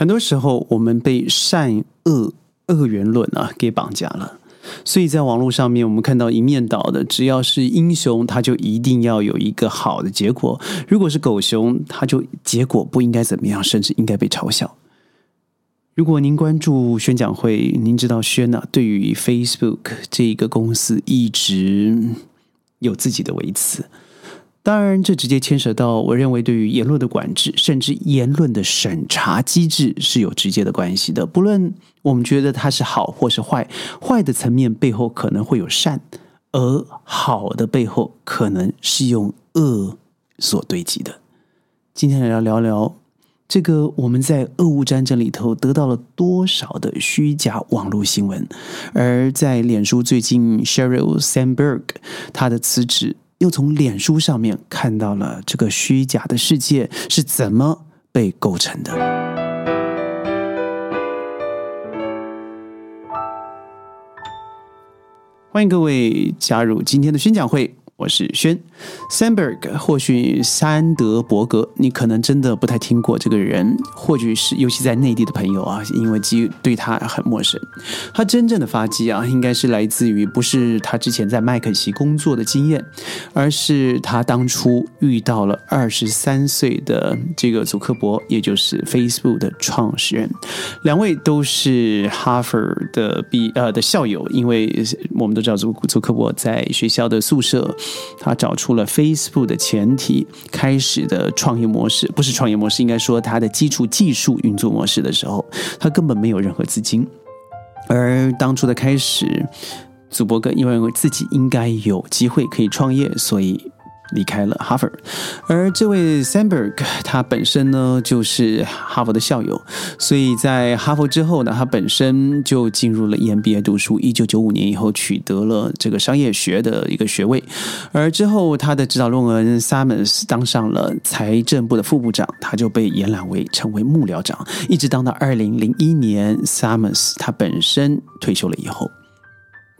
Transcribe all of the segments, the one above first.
很多时候，我们被善恶恶元论啊给绑架了。所以在网络上面，我们看到一面倒的，只要是英雄，他就一定要有一个好的结果；如果是狗熊，他就结果不应该怎么样，甚至应该被嘲笑。如果您关注宣讲会，您知道宣呢对于 Facebook 这一个公司一直有自己的维持。当然，这直接牵涉到我认为对于言论的管制，甚至言论的审查机制是有直接的关系的。不论我们觉得它是好或是坏，坏的层面背后可能会有善，而好的背后可能是用恶所堆积的。今天来聊聊这个，我们在俄乌战争里头得到了多少的虚假网络新闻，而在脸书最近，Sheryl Sandberg 他的辞职。又从脸书上面看到了这个虚假的世界是怎么被构成的。欢迎各位加入今天的宣讲会。我是轩，Sandberg，或许山德伯格，你可能真的不太听过这个人，或许是尤其在内地的朋友啊，因为基对他很陌生。他真正的发迹啊，应该是来自于不是他之前在麦肯锡工作的经验，而是他当初遇到了二十三岁的这个祖克伯，也就是 Facebook 的创始人。两位都是哈佛的毕呃的校友，因为我们都知道祖祖克伯在学校的宿舍。他找出了 Facebook 的前提开始的创业模式，不是创业模式，应该说它的基础技术运作模式的时候，他根本没有任何资金。而当初的开始，祖伯格因为自己应该有机会可以创业，所以。离开了哈佛，而这位 Sandberg 他本身呢就是哈佛的校友，所以在哈佛之后呢，他本身就进入了 EMBA 读书。一九九五年以后取得了这个商业学的一个学位，而之后他的指导论文 Summers 当上了财政部的副部长，他就被延揽为成为幕僚长，一直当到二零零一年 Summers 他本身退休了以后。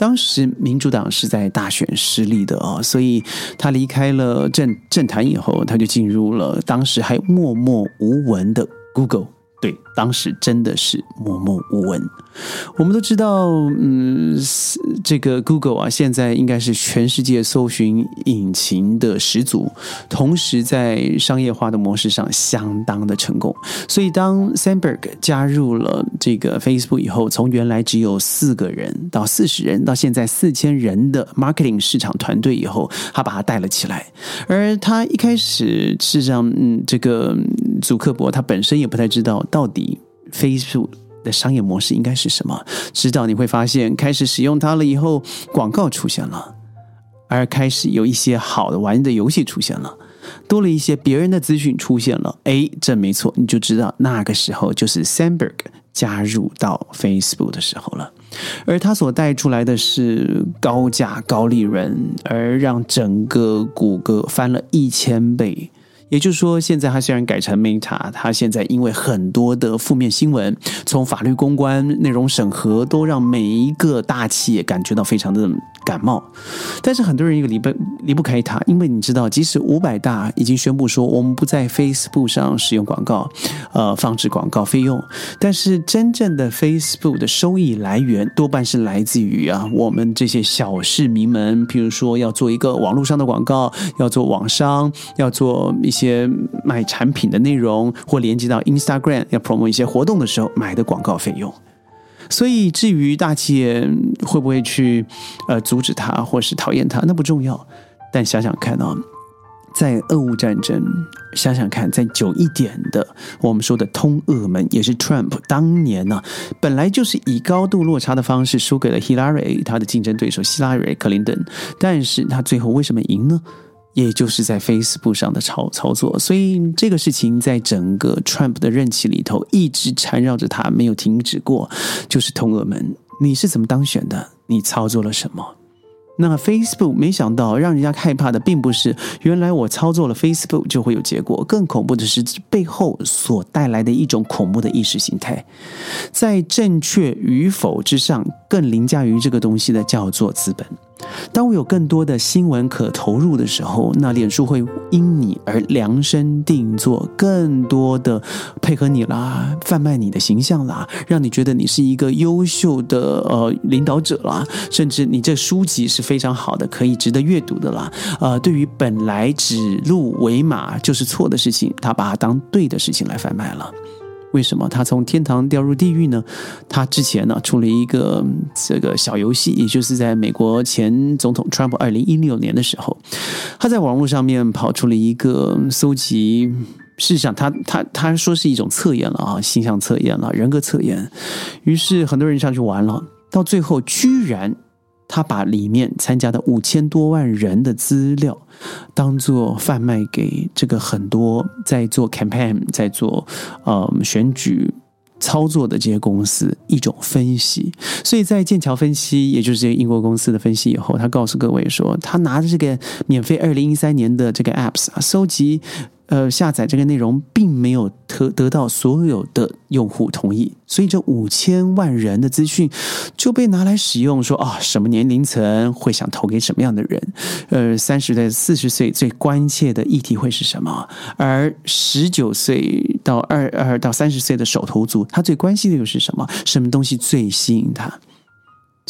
当时民主党是在大选失利的啊，所以他离开了政政坛以后，他就进入了当时还默默无闻的 Google。对，当时真的是默默无闻。我们都知道，嗯，这个 Google 啊，现在应该是全世界搜寻引擎的始祖，同时在商业化的模式上相当的成功。所以，当 Sandberg 加入了这个 Facebook 以后，从原来只有四个人到四十人，到现在四千人的 marketing 市场团队以后，他把他带了起来。而他一开始，事实上，嗯，这个祖克伯他本身也不太知道到底 Facebook。的商业模式应该是什么？直到你会发现，开始使用它了以后，广告出现了，而开始有一些好的玩的游戏出现了，多了一些别人的资讯出现了。哎，这没错，你就知道那个时候就是 Sandberg 加入到 Facebook 的时候了，而他所带出来的是高价高利润，而让整个谷歌翻了一千倍。也就是说，现在它虽然改成 Meta，它现在因为很多的负面新闻，从法律公关、内容审核，都让每一个大企业感觉到非常的感冒。但是很多人又离不离不开它，因为你知道，即使五百大已经宣布说我们不在 Facebook 上使用广告，呃，放置广告费用，但是真正的 Facebook 的收益来源多半是来自于啊，我们这些小市民们，譬如说要做一个网络上的广告，要做网商，要做一些。些卖产品的内容，或连接到 Instagram 要 promote 一些活动的时候买的广告费用。所以，至于大企业会不会去呃阻止他，或是讨厌他，那不重要。但想想看啊，在俄乌战争，想想看，在久一点的我们说的通俄门，也是 Trump 当年呢，本来就是以高度落差的方式输给了 Hillary 他的竞争对手希拉里克林顿，但是他最后为什么赢呢？也就是在 Facebook 上的操操作，所以这个事情在整个 Trump 的任期里头一直缠绕着他，没有停止过。就是通俄门，你是怎么当选的？你操作了什么？那 Facebook 没想到让人家害怕的，并不是原来我操作了 Facebook 就会有结果，更恐怖的是背后所带来的一种恐怖的意识形态，在正确与否之上，更凌驾于这个东西的叫做资本。当我有更多的新闻可投入的时候，那脸书会因你而量身定做，更多的配合你啦，贩卖你的形象啦，让你觉得你是一个优秀的呃领导者啦，甚至你这书籍是非常好的，可以值得阅读的啦。呃，对于本来指鹿为马就是错的事情，他把它当对的事情来贩卖了。为什么他从天堂掉入地狱呢？他之前呢出了一个这个小游戏，也就是在美国前总统 Trump 二零一六年的时候，他在网络上面跑出了一个搜集，事实上他他他说是一种测验了啊，形象测验了，人格测验，于是很多人上去玩了，到最后居然。他把里面参加的五千多万人的资料，当做贩卖给这个很多在做 campaign、在做呃选举操作的这些公司一种分析。所以在剑桥分析，也就是这个英国公司的分析以后，他告诉各位说，他拿着这个免费二零一三年的这个 apps 啊，收集。呃，下载这个内容并没有得得到所有的用户同意，所以这五千万人的资讯就被拿来使用，说啊，什么年龄层会想投给什么样的人？呃，三十岁四十岁最关切的议题会是什么？而十九岁到二二到三十岁的手头族，他最关心的又是什么？什么东西最吸引他？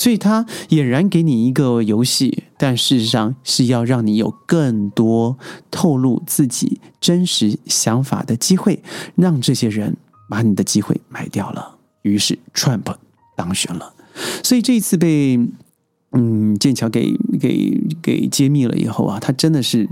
所以，他俨然给你一个游戏，但事实上是要让你有更多透露自己真实想法的机会，让这些人把你的机会买掉了。于是，Trump 当选了。所以这一次被嗯剑桥给给给揭秘了以后啊，他真的是。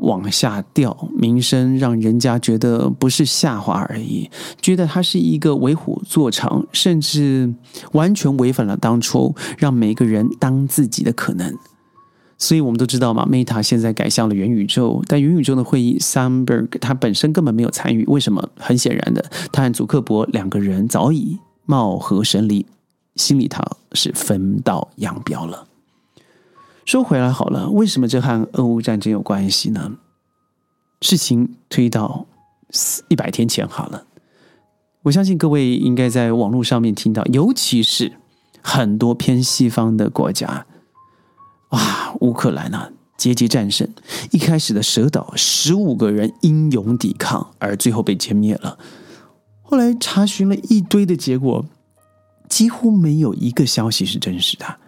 往下掉，名声让人家觉得不是下滑而已，觉得他是一个为虎作伥，甚至完全违反了当初让每个人当自己的可能。所以我们都知道嘛，Meta 现在改向了元宇宙，但元宇宙的会议，Samberg 他本身根本没有参与。为什么？很显然的，他和祖克伯两个人早已貌合神离，心里头是分道扬镳了。说回来好了，为什么这和俄乌战争有关系呢？事情推到一百天前好了，我相信各位应该在网络上面听到，尤其是很多偏西方的国家，哇，乌克兰啊，节节战胜，一开始的蛇岛十五个人英勇抵抗，而最后被歼灭了。后来查询了一堆的结果，几乎没有一个消息是真实的。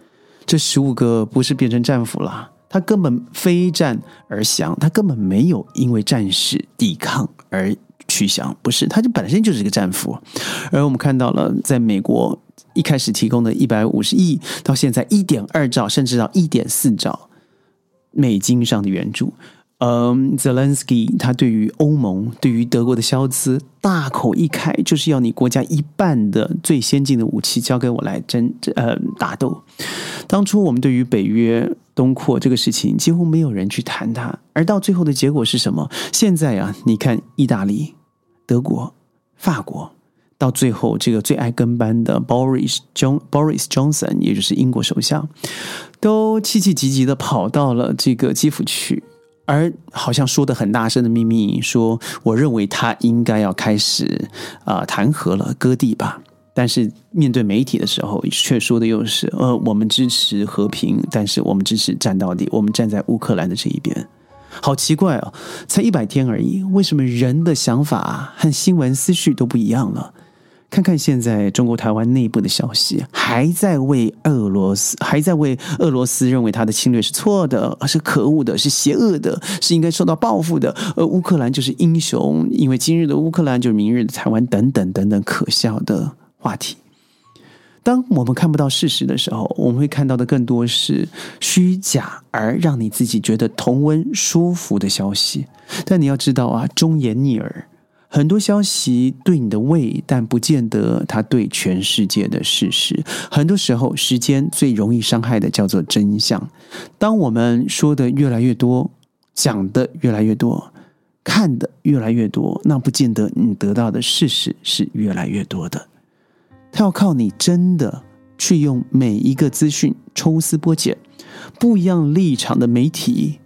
这十五个不是变成战俘了，他根本非战而降，他根本没有因为战事抵抗而去降，不是，他就本身就是一个战俘。而我们看到了，在美国一开始提供的一百五十亿，到现在一点二兆，甚至到一点四兆美金上的援助。嗯，Zelensky 他对于欧盟、对于德国的消资大口一开，就是要你国家一半的最先进的武器交给我来争呃打斗。当初我们对于北约东扩这个事情，几乎没有人去谈它，而到最后的结果是什么？现在啊，你看意大利、德国、法国，到最后这个最爱跟班的 Boris John Boris Johnson，也就是英国首相，都气气急急的跑到了这个基辅去。而好像说的很大声的秘密，说我认为他应该要开始啊弹劾了，割地吧。但是面对媒体的时候，却说的又是呃，我们支持和平，但是我们支持战到底，我们站在乌克兰的这一边。好奇怪哦，才一百天而已，为什么人的想法和新闻思绪都不一样了？看看现在中国台湾内部的消息，还在为俄罗斯，还在为俄罗斯认为他的侵略是错的，是可恶的，是邪恶的，是应该受到报复的。而乌克兰就是英雄，因为今日的乌克兰就是明日的台湾，等等等等可笑的话题。当我们看不到事实的时候，我们会看到的更多是虚假而让你自己觉得同温舒服的消息。但你要知道啊，忠言逆耳。很多消息对你的胃，但不见得它对全世界的事实。很多时候，时间最容易伤害的叫做真相。当我们说的越来越多，讲的越来越多，看的越来越多，那不见得你得到的事实是越来越多的。它要靠你真的去用每一个资讯抽丝剥茧，不一样立场的媒体。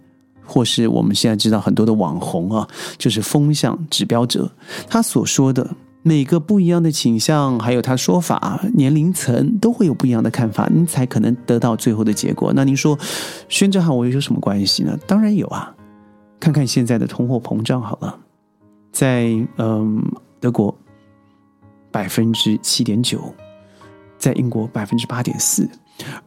或是我们现在知道很多的网红啊，就是风向指标者，他所说的每个不一样的倾向，还有他说法、年龄层都会有不一样的看法，您才可能得到最后的结果。那您说，宣哲和我有什么关系呢？当然有啊！看看现在的通货膨胀好了，在嗯德国百分之七点九，在英国百分之八点四，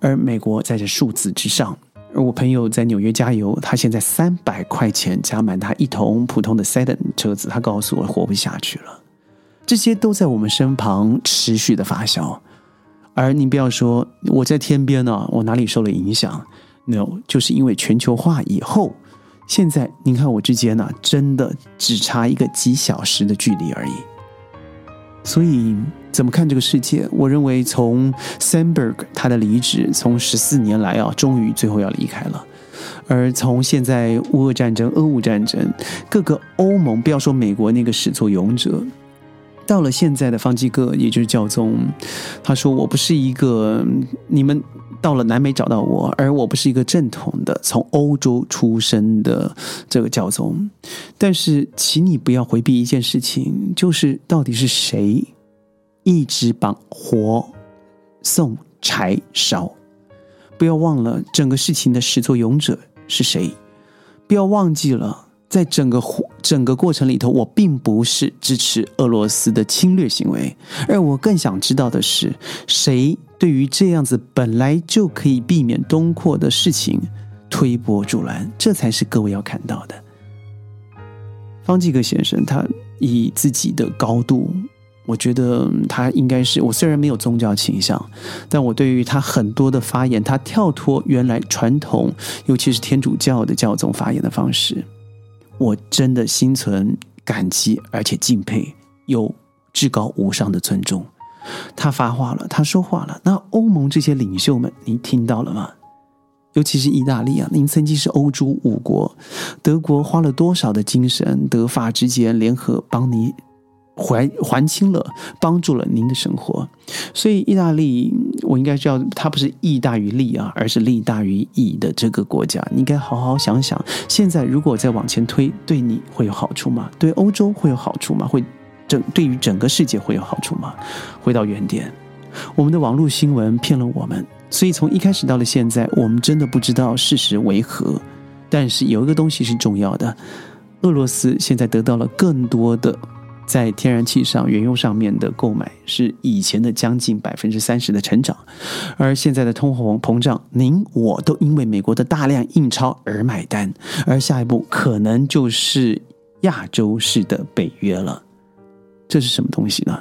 而美国在这数字之上。而我朋友在纽约加油，他现在三百块钱加满他一桶普通的 Sedan 车子，他告诉我活不下去了。这些都在我们身旁持续的发酵，而你不要说我在天边呢，我哪里受了影响？No，就是因为全球化以后，现在您看我之间呢，真的只差一个几小时的距离而已。所以怎么看这个世界？我认为从 Sandberg 他的离职，从十四年来啊，终于最后要离开了。而从现在乌俄战争、俄乌战争，各个欧盟，不要说美国那个始作俑者。到了现在的方济各，也就是教宗，他说：“我不是一个你们到了南美找到我，而我不是一个正统的从欧洲出生的这个教宗。但是，请你不要回避一件事情，就是到底是谁一直把火送柴烧？不要忘了整个事情的始作俑者是谁，不要忘记了。”在整个整个过程里头，我并不是支持俄罗斯的侵略行为，而我更想知道的是，谁对于这样子本来就可以避免东扩的事情推波助澜，这才是各位要看到的。方济各先生，他以自己的高度，我觉得他应该是我虽然没有宗教倾向，但我对于他很多的发言，他跳脱原来传统，尤其是天主教的教宗发言的方式。我真的心存感激，而且敬佩，有至高无上的尊重。他发话了，他说话了。那欧盟这些领袖们，你听到了吗？尤其是意大利啊，您曾经是欧洲五国，德国花了多少的精神，德法之间联合帮你。还还清了，帮助了您的生活，所以意大利，我应该叫它不是义大于利啊，而是利大于义的这个国家，你应该好好想想，现在如果再往前推，对你会有好处吗？对欧洲会有好处吗？会整对于整个世界会有好处吗？回到原点，我们的网络新闻骗了我们，所以从一开始到了现在，我们真的不知道事实为何。但是有一个东西是重要的，俄罗斯现在得到了更多的。在天然气上、原油上面的购买是以前的将近百分之三十的成长，而现在的通货膨胀，您我都因为美国的大量印钞而买单，而下一步可能就是亚洲式的北约了。这是什么东西呢？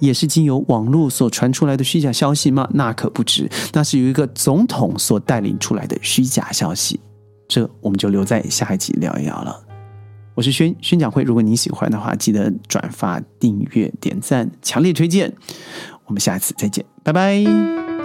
也是经由网络所传出来的虚假消息吗？那可不止，那是有一个总统所带领出来的虚假消息。这我们就留在下一集聊一聊了。我是宣宣讲会，如果你喜欢的话，记得转发、订阅、点赞，强烈推荐。我们下次再见，拜拜。